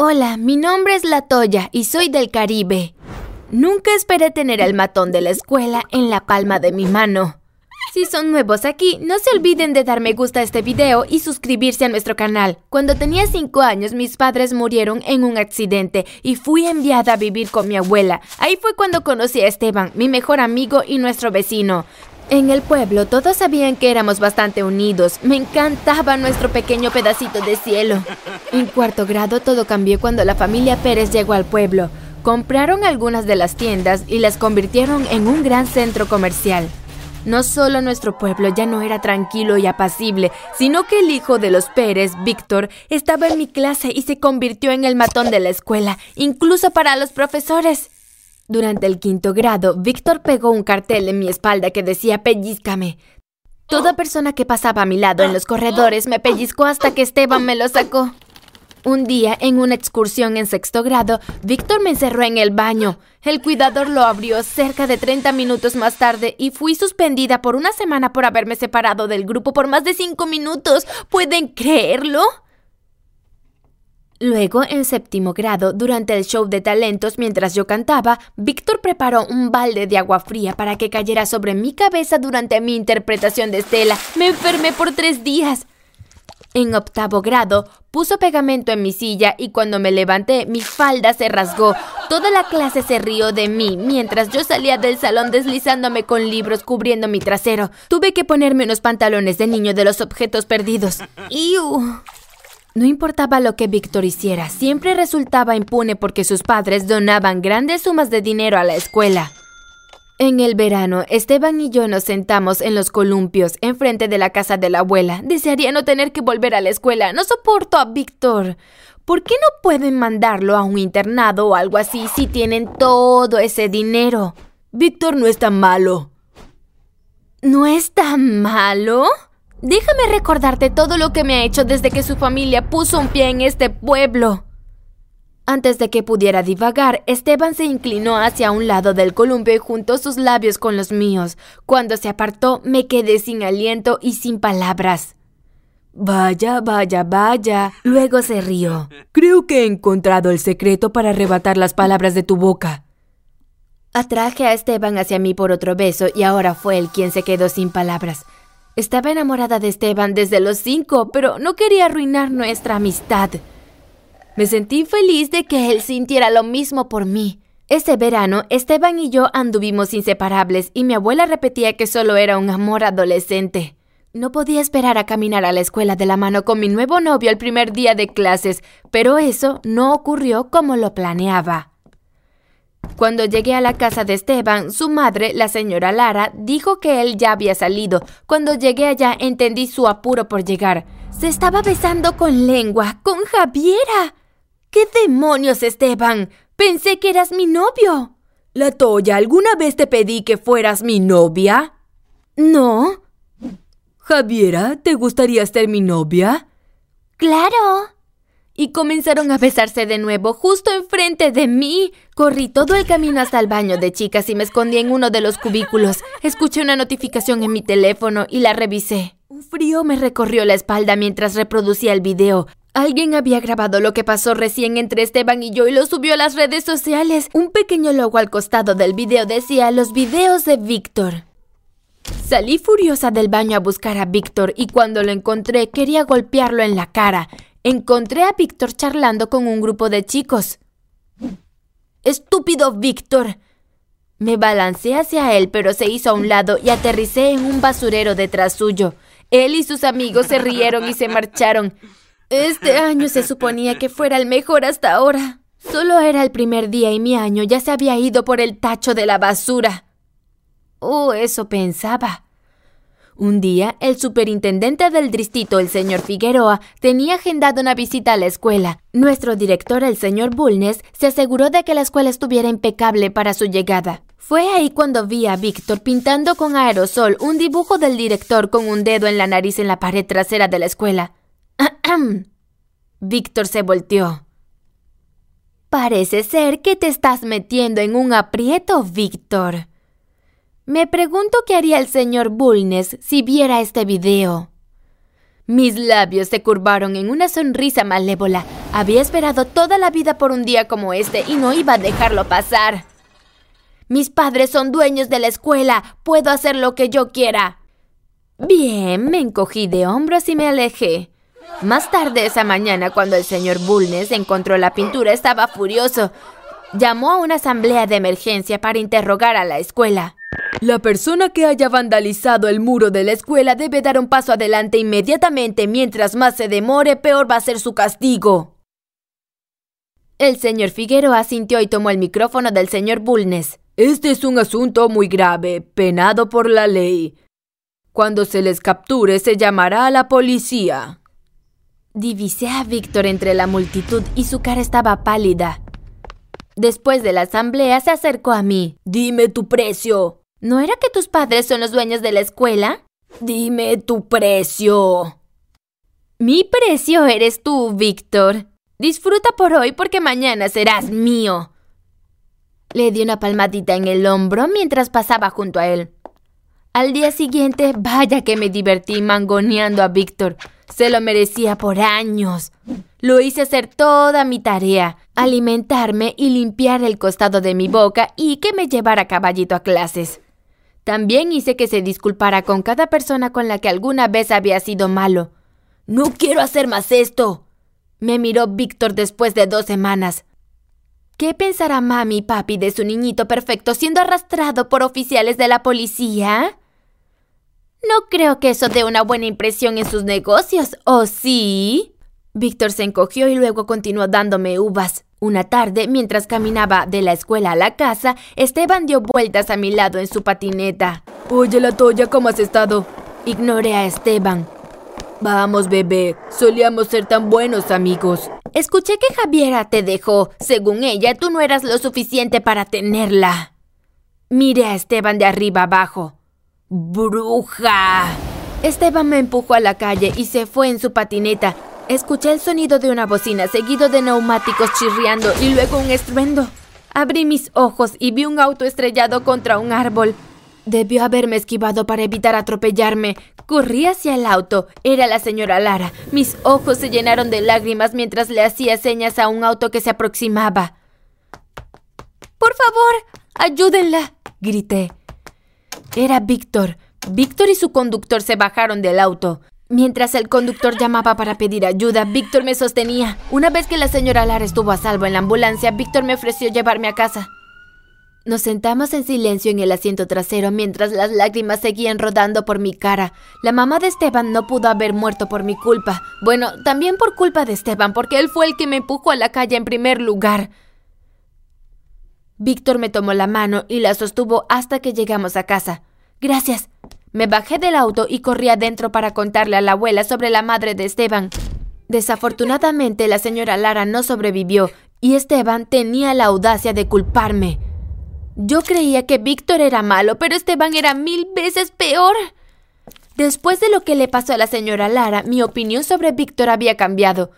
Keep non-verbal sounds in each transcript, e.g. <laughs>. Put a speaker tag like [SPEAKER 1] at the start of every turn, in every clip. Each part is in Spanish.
[SPEAKER 1] Hola, mi nombre es Latoya y soy del Caribe. Nunca esperé tener el matón de la escuela en la palma de mi mano. Si son nuevos aquí, no se olviden de dar me gusta a este video y suscribirse a nuestro canal. Cuando tenía 5 años, mis padres murieron en un accidente y fui enviada a vivir con mi abuela. Ahí fue cuando conocí a Esteban, mi mejor amigo y nuestro vecino. En el pueblo todos sabían que éramos bastante unidos. Me encantaba nuestro pequeño pedacito de cielo. En cuarto grado todo cambió cuando la familia Pérez llegó al pueblo. Compraron algunas de las tiendas y las convirtieron en un gran centro comercial. No solo nuestro pueblo ya no era tranquilo y apacible, sino que el hijo de los Pérez, Víctor, estaba en mi clase y se convirtió en el matón de la escuela, incluso para los profesores. Durante el quinto grado, Víctor pegó un cartel en mi espalda que decía pellizcame. Toda persona que pasaba a mi lado en los corredores me pellizcó hasta que Esteban me lo sacó. Un día, en una excursión en sexto grado, Víctor me encerró en el baño. El cuidador lo abrió cerca de 30 minutos más tarde y fui suspendida por una semana por haberme separado del grupo por más de 5 minutos. ¿Pueden creerlo? Luego, en séptimo grado, durante el show de talentos mientras yo cantaba, Víctor preparó un balde de agua fría para que cayera sobre mi cabeza durante mi interpretación de Estela. Me enfermé por tres días. En octavo grado, puso pegamento en mi silla y cuando me levanté, mi falda se rasgó. Toda la clase se rió de mí mientras yo salía del salón deslizándome con libros cubriendo mi trasero. Tuve que ponerme unos pantalones de niño de los objetos perdidos. <laughs> ¡Iu! No importaba lo que Víctor hiciera, siempre resultaba impune porque sus padres donaban grandes sumas de dinero a la escuela. En el verano, Esteban y yo nos sentamos en los columpios enfrente de la casa de la abuela. Desearía no tener que volver a la escuela. No soporto a Víctor. ¿Por qué no pueden mandarlo a un internado o algo así si tienen todo ese dinero?
[SPEAKER 2] Víctor no es tan malo.
[SPEAKER 1] ¿No es tan malo? Déjame recordarte todo lo que me ha hecho desde que su familia puso un pie en este pueblo. Antes de que pudiera divagar, Esteban se inclinó hacia un lado del columpio y juntó sus labios con los míos. Cuando se apartó, me quedé sin aliento y sin palabras.
[SPEAKER 2] Vaya, vaya, vaya.
[SPEAKER 1] Luego se rió.
[SPEAKER 2] Creo que he encontrado el secreto para arrebatar las palabras de tu boca.
[SPEAKER 1] Atraje a Esteban hacia mí por otro beso y ahora fue él quien se quedó sin palabras. Estaba enamorada de Esteban desde los cinco, pero no quería arruinar nuestra amistad. Me sentí feliz de que él sintiera lo mismo por mí. Ese verano, Esteban y yo anduvimos inseparables y mi abuela repetía que solo era un amor adolescente. No podía esperar a caminar a la escuela de la mano con mi nuevo novio el primer día de clases, pero eso no ocurrió como lo planeaba. Cuando llegué a la casa de Esteban, su madre, la señora Lara, dijo que él ya había salido. Cuando llegué allá entendí su apuro por llegar. Se estaba besando con lengua, con Javiera. ¿Qué demonios, Esteban? Pensé que eras mi novio.
[SPEAKER 2] La Toya, ¿alguna vez te pedí que fueras mi novia?
[SPEAKER 1] No.
[SPEAKER 2] Javiera, ¿te gustaría ser mi novia?
[SPEAKER 1] Claro y comenzaron a besarse de nuevo justo enfrente de mí. Corrí todo el camino hasta el baño de chicas y me escondí en uno de los cubículos. Escuché una notificación en mi teléfono y la revisé. Un frío me recorrió la espalda mientras reproducía el video. Alguien había grabado lo que pasó recién entre Esteban y yo y lo subió a las redes sociales. Un pequeño logo al costado del video decía los videos de Víctor. Salí furiosa del baño a buscar a Víctor y cuando lo encontré quería golpearlo en la cara encontré a Víctor charlando con un grupo de chicos. ¡Estúpido Víctor! Me balancé hacia él, pero se hizo a un lado y aterricé en un basurero detrás suyo. Él y sus amigos se rieron y se marcharon. Este año se suponía que fuera el mejor hasta ahora. Solo era el primer día y mi año ya se había ido por el tacho de la basura. Oh, eso pensaba. Un día, el superintendente del distrito, el señor Figueroa, tenía agendado una visita a la escuela. Nuestro director, el señor Bulnes, se aseguró de que la escuela estuviera impecable para su llegada. Fue ahí cuando vi a Víctor pintando con aerosol un dibujo del director con un dedo en la nariz en la pared trasera de la escuela. <clears throat> Víctor se volteó. Parece ser que te estás metiendo en un aprieto, Víctor. Me pregunto qué haría el señor Bulnes si viera este video. Mis labios se curvaron en una sonrisa malévola. Había esperado toda la vida por un día como este y no iba a dejarlo pasar. Mis padres son dueños de la escuela. Puedo hacer lo que yo quiera. Bien, me encogí de hombros y me alejé. Más tarde esa mañana, cuando el señor Bulnes encontró la pintura, estaba furioso. Llamó a una asamblea de emergencia para interrogar a la escuela.
[SPEAKER 2] La persona que haya vandalizado el muro de la escuela debe dar un paso adelante inmediatamente. Mientras más se demore, peor va a ser su castigo.
[SPEAKER 1] El señor Figueroa asintió y tomó el micrófono del señor Bulnes.
[SPEAKER 2] Este es un asunto muy grave, penado por la ley. Cuando se les capture, se llamará a la policía.
[SPEAKER 1] Divisé a Víctor entre la multitud y su cara estaba pálida. Después de la asamblea se acercó a mí.
[SPEAKER 2] Dime tu precio.
[SPEAKER 1] ¿No era que tus padres son los dueños de la escuela?
[SPEAKER 2] Dime tu precio.
[SPEAKER 1] Mi precio eres tú, Víctor. Disfruta por hoy porque mañana serás mío. Le di una palmadita en el hombro mientras pasaba junto a él. Al día siguiente, vaya que me divertí mangoneando a Víctor. Se lo merecía por años. Lo hice hacer toda mi tarea, alimentarme y limpiar el costado de mi boca y que me llevara caballito a clases. También hice que se disculpara con cada persona con la que alguna vez había sido malo. No quiero hacer más esto, me miró Víctor después de dos semanas. ¿Qué pensará mami y papi de su niñito perfecto siendo arrastrado por oficiales de la policía? No creo que eso dé una buena impresión en sus negocios, ¿o sí? Víctor se encogió y luego continuó dándome uvas. Una tarde, mientras caminaba de la escuela a la casa, Esteban dio vueltas a mi lado en su patineta.
[SPEAKER 2] Oye, la Toya, ¿cómo has estado?
[SPEAKER 1] Ignoré a Esteban.
[SPEAKER 2] Vamos, bebé, solíamos ser tan buenos amigos.
[SPEAKER 1] Escuché que Javiera te dejó. Según ella, tú no eras lo suficiente para tenerla. Miré a Esteban de arriba abajo. ¡Bruja! Esteban me empujó a la calle y se fue en su patineta. Escuché el sonido de una bocina seguido de neumáticos chirriando y luego un estruendo. Abrí mis ojos y vi un auto estrellado contra un árbol. Debió haberme esquivado para evitar atropellarme. Corrí hacia el auto. Era la señora Lara. Mis ojos se llenaron de lágrimas mientras le hacía señas a un auto que se aproximaba. Por favor, ayúdenla, grité. Era Víctor. Víctor y su conductor se bajaron del auto. Mientras el conductor llamaba para pedir ayuda, Víctor me sostenía. Una vez que la señora Lara estuvo a salvo en la ambulancia, Víctor me ofreció llevarme a casa. Nos sentamos en silencio en el asiento trasero mientras las lágrimas seguían rodando por mi cara. La mamá de Esteban no pudo haber muerto por mi culpa. Bueno, también por culpa de Esteban, porque él fue el que me empujó a la calle en primer lugar. Víctor me tomó la mano y la sostuvo hasta que llegamos a casa. Gracias. Me bajé del auto y corrí adentro para contarle a la abuela sobre la madre de Esteban. Desafortunadamente la señora Lara no sobrevivió y Esteban tenía la audacia de culparme. Yo creía que Víctor era malo, pero Esteban era mil veces peor. Después de lo que le pasó a la señora Lara, mi opinión sobre Víctor había cambiado.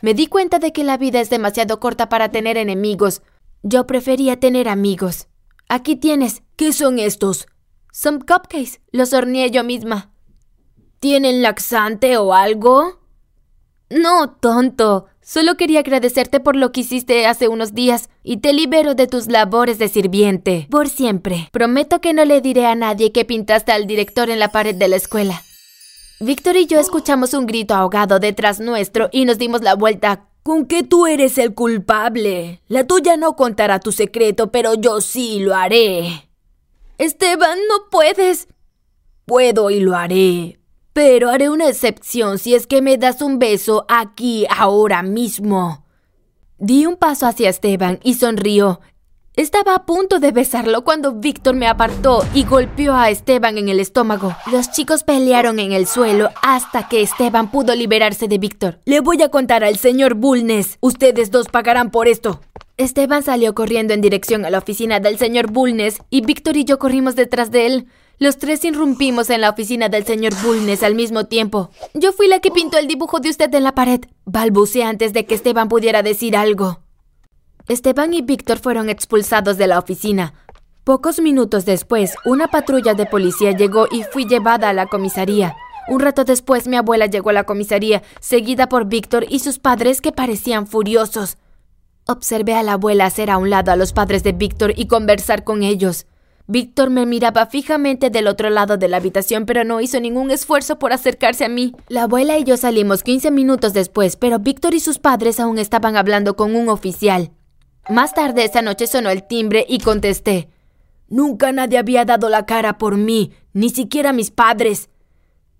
[SPEAKER 1] Me di cuenta de que la vida es demasiado corta para tener enemigos. Yo prefería tener amigos. Aquí tienes.
[SPEAKER 2] ¿Qué son estos?
[SPEAKER 1] Son cupcakes. Los horneé yo misma.
[SPEAKER 2] ¿Tienen laxante o algo?
[SPEAKER 1] No, tonto. Solo quería agradecerte por lo que hiciste hace unos días y te libero de tus labores de sirviente. Por siempre. Prometo que no le diré a nadie que pintaste al director en la pared de la escuela. Víctor y yo escuchamos un grito ahogado detrás nuestro y nos dimos la vuelta.
[SPEAKER 2] Con que tú eres el culpable. La tuya no contará tu secreto, pero yo sí lo haré.
[SPEAKER 1] Esteban, no puedes.
[SPEAKER 2] Puedo y lo haré. Pero haré una excepción si es que me das un beso aquí, ahora mismo.
[SPEAKER 1] Di un paso hacia Esteban y sonrió. Estaba a punto de besarlo cuando Víctor me apartó y golpeó a Esteban en el estómago. Los chicos pelearon en el suelo hasta que Esteban pudo liberarse de Víctor.
[SPEAKER 2] Le voy a contar al señor Bulnes. Ustedes dos pagarán por esto.
[SPEAKER 1] Esteban salió corriendo en dirección a la oficina del señor Bulnes y Víctor y yo corrimos detrás de él. Los tres irrumpimos en la oficina del señor Bulnes al mismo tiempo. Yo fui la que pintó el dibujo de usted en la pared. Balbuceé antes de que Esteban pudiera decir algo. Esteban y Víctor fueron expulsados de la oficina. Pocos minutos después, una patrulla de policía llegó y fui llevada a la comisaría. Un rato después mi abuela llegó a la comisaría, seguida por Víctor y sus padres que parecían furiosos. Observé a la abuela hacer a un lado a los padres de Víctor y conversar con ellos. Víctor me miraba fijamente del otro lado de la habitación, pero no hizo ningún esfuerzo por acercarse a mí. La abuela y yo salimos 15 minutos después, pero Víctor y sus padres aún estaban hablando con un oficial. Más tarde esa noche sonó el timbre y contesté. Nunca nadie había dado la cara por mí, ni siquiera mis padres.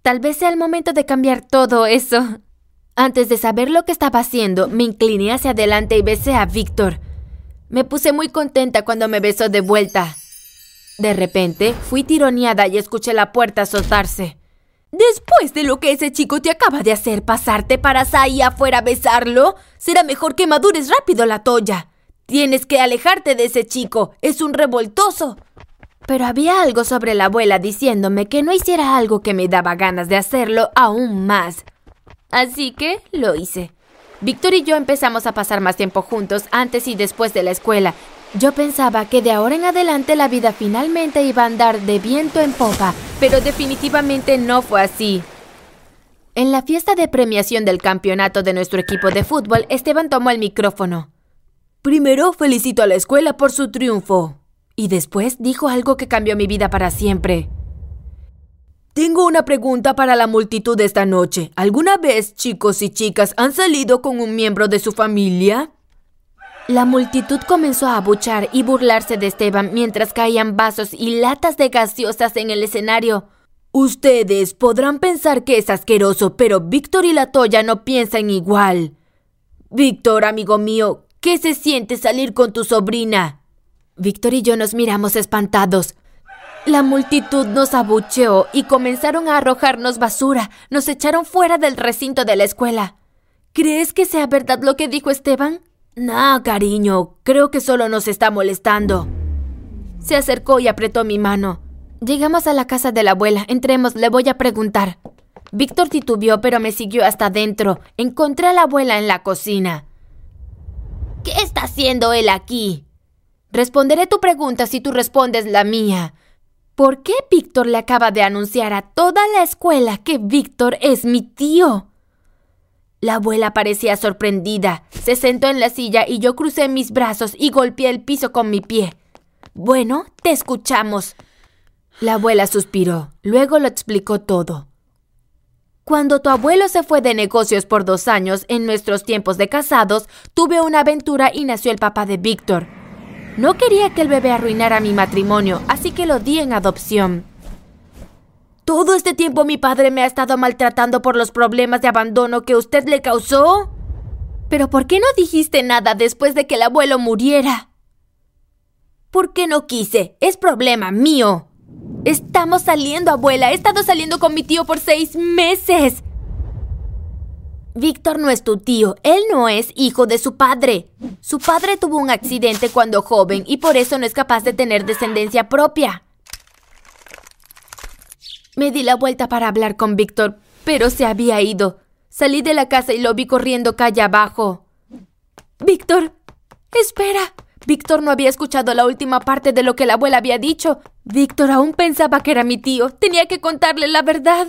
[SPEAKER 1] Tal vez sea el momento de cambiar todo eso. Antes de saber lo que estaba haciendo, me incliné hacia adelante y besé a Víctor. Me puse muy contenta cuando me besó de vuelta. De repente, fui tironeada y escuché la puerta soltarse. Después de lo que ese chico te acaba de hacer pasarte para ahí afuera a besarlo, será mejor que madures rápido la toya. Tienes que alejarte de ese chico, es un revoltoso. Pero había algo sobre la abuela diciéndome que no hiciera algo que me daba ganas de hacerlo aún más. Así que lo hice. Víctor y yo empezamos a pasar más tiempo juntos antes y después de la escuela, yo pensaba que de ahora en adelante la vida finalmente iba a andar de viento en popa, pero definitivamente no fue así. En la fiesta de premiación del campeonato de nuestro equipo de fútbol, Esteban tomó el micrófono. Primero felicito a la escuela por su triunfo. Y después dijo algo que cambió mi vida para siempre. Tengo una pregunta para la multitud esta noche. ¿Alguna vez chicos y chicas han salido con un miembro de su familia? La multitud comenzó a abuchar y burlarse de Esteban mientras caían vasos y latas de gaseosas en el escenario. Ustedes podrán pensar que es asqueroso, pero Víctor y la Toya no piensan igual. Víctor, amigo mío, ¿qué se siente salir con tu sobrina? Víctor y yo nos miramos espantados. La multitud nos abucheó y comenzaron a arrojarnos basura. Nos echaron fuera del recinto de la escuela. ¿Crees que sea verdad lo que dijo Esteban? No, cariño, creo que solo nos está molestando. Se acercó y apretó mi mano. Llegamos a la casa de la abuela. Entremos, le voy a preguntar. Víctor titubeó, pero me siguió hasta adentro. Encontré a la abuela en la cocina. ¿Qué está haciendo él aquí? Responderé tu pregunta si tú respondes la mía. ¿Por qué Víctor le acaba de anunciar a toda la escuela que Víctor es mi tío? La abuela parecía sorprendida. Se sentó en la silla y yo crucé mis brazos y golpeé el piso con mi pie. Bueno, te escuchamos. La abuela suspiró. Luego lo explicó todo. Cuando tu abuelo se fue de negocios por dos años en nuestros tiempos de casados, tuve una aventura y nació el papá de Víctor. No quería que el bebé arruinara mi matrimonio, así que lo di en adopción. ¿Todo este tiempo mi padre me ha estado maltratando por los problemas de abandono que usted le causó? ¿Pero por qué no dijiste nada después de que el abuelo muriera? ¿Por qué no quise? Es problema mío. Estamos saliendo, abuela. He estado saliendo con mi tío por seis meses. Víctor no es tu tío, él no es hijo de su padre. Su padre tuvo un accidente cuando joven y por eso no es capaz de tener descendencia propia. Me di la vuelta para hablar con Víctor, pero se había ido. Salí de la casa y lo vi corriendo calle abajo. Víctor, espera. Víctor no había escuchado la última parte de lo que la abuela había dicho. Víctor aún pensaba que era mi tío. Tenía que contarle la verdad.